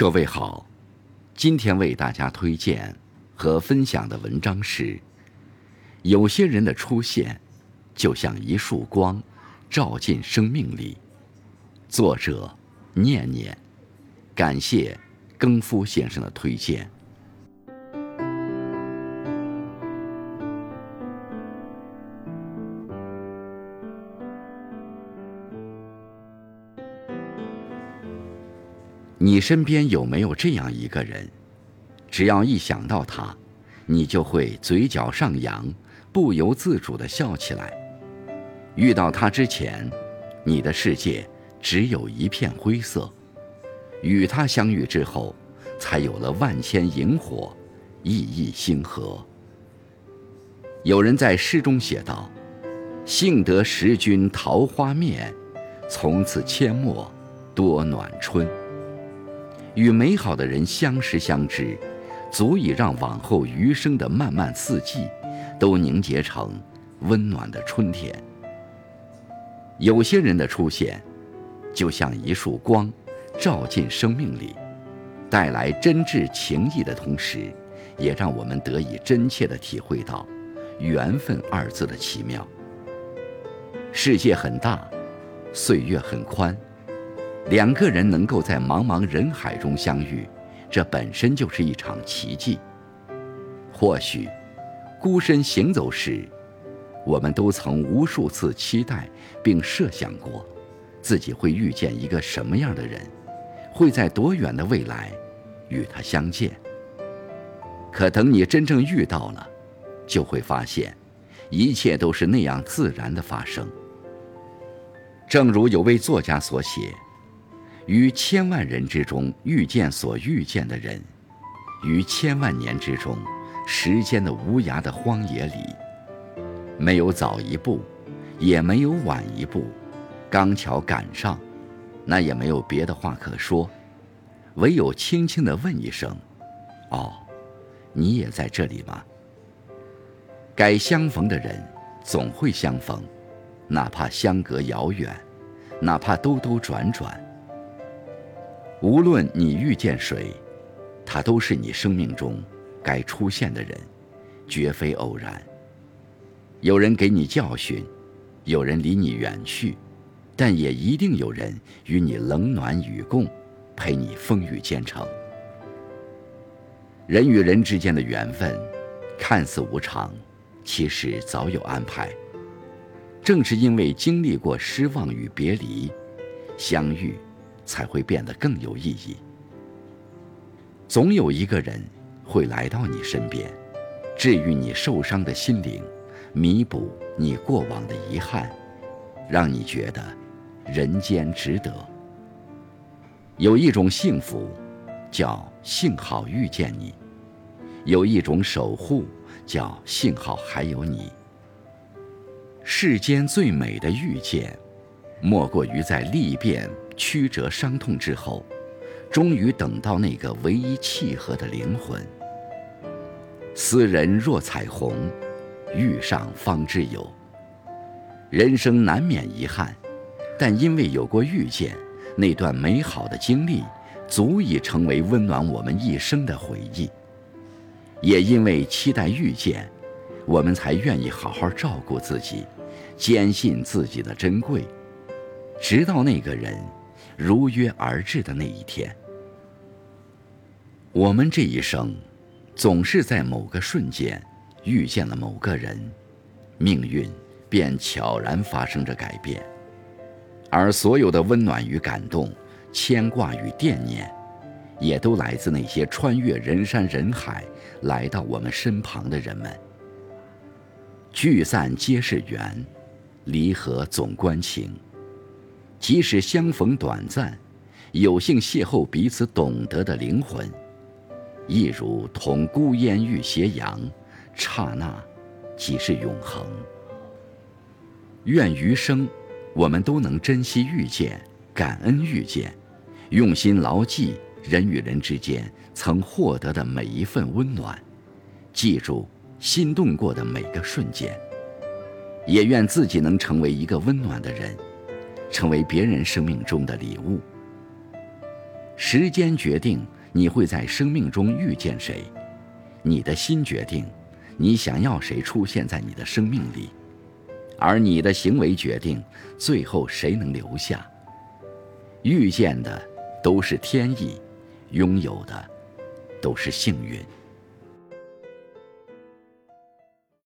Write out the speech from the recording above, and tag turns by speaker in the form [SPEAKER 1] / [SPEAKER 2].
[SPEAKER 1] 各位好，今天为大家推荐和分享的文章是：有些人的出现，就像一束光，照进生命里。作者：念念，感谢更夫先生的推荐。你身边有没有这样一个人？只要一想到他，你就会嘴角上扬，不由自主地笑起来。遇到他之前，你的世界只有一片灰色；与他相遇之后，才有了万千萤火，熠熠星河。有人在诗中写道：“幸得识君桃花面，从此阡陌多暖春。”与美好的人相识相知，足以让往后余生的漫漫四季，都凝结成温暖的春天。有些人的出现，就像一束光，照进生命里，带来真挚情谊的同时，也让我们得以真切地体会到“缘分”二字的奇妙。世界很大，岁月很宽。两个人能够在茫茫人海中相遇，这本身就是一场奇迹。或许，孤身行走时，我们都曾无数次期待并设想过，自己会遇见一个什么样的人，会在多远的未来与他相见。可等你真正遇到了，就会发现，一切都是那样自然的发生。正如有位作家所写。于千万人之中遇见所遇见的人，于千万年之中，时间的无涯的荒野里，没有早一步，也没有晚一步，刚巧赶上，那也没有别的话可说，唯有轻轻地问一声：“哦，你也在这里吗？”该相逢的人总会相逢，哪怕相隔遥远，哪怕兜兜转转。无论你遇见谁，他都是你生命中该出现的人，绝非偶然。有人给你教训，有人离你远去，但也一定有人与你冷暖与共，陪你风雨兼程。人与人之间的缘分，看似无常，其实早有安排。正是因为经历过失望与别离，相遇。才会变得更有意义。总有一个人会来到你身边，治愈你受伤的心灵，弥补你过往的遗憾，让你觉得人间值得。有一种幸福，叫幸好遇见你；有一种守护，叫幸好还有你。世间最美的遇见，莫过于在历变。曲折伤痛之后，终于等到那个唯一契合的灵魂。斯人若彩虹，遇上方知有。人生难免遗憾，但因为有过遇见，那段美好的经历，足以成为温暖我们一生的回忆。也因为期待遇见，我们才愿意好好照顾自己，坚信自己的珍贵，直到那个人。如约而至的那一天，我们这一生，总是在某个瞬间遇见了某个人，命运便悄然发生着改变，而所有的温暖与感动、牵挂与惦念，也都来自那些穿越人山人海来到我们身旁的人们。聚散皆是缘，离合总关情。即使相逢短暂，有幸邂逅彼此懂得的灵魂，亦如同孤烟遇斜阳，刹那即是永恒。愿余生，我们都能珍惜遇见，感恩遇见，用心牢记人与人之间曾获得的每一份温暖，记住心动过的每个瞬间。也愿自己能成为一个温暖的人。成为别人生命中的礼物。时间决定你会在生命中遇见谁，你的心决定你想要谁出现在你的生命里，而你的行为决定最后谁能留下。遇见的都是天意，拥有的都是幸运。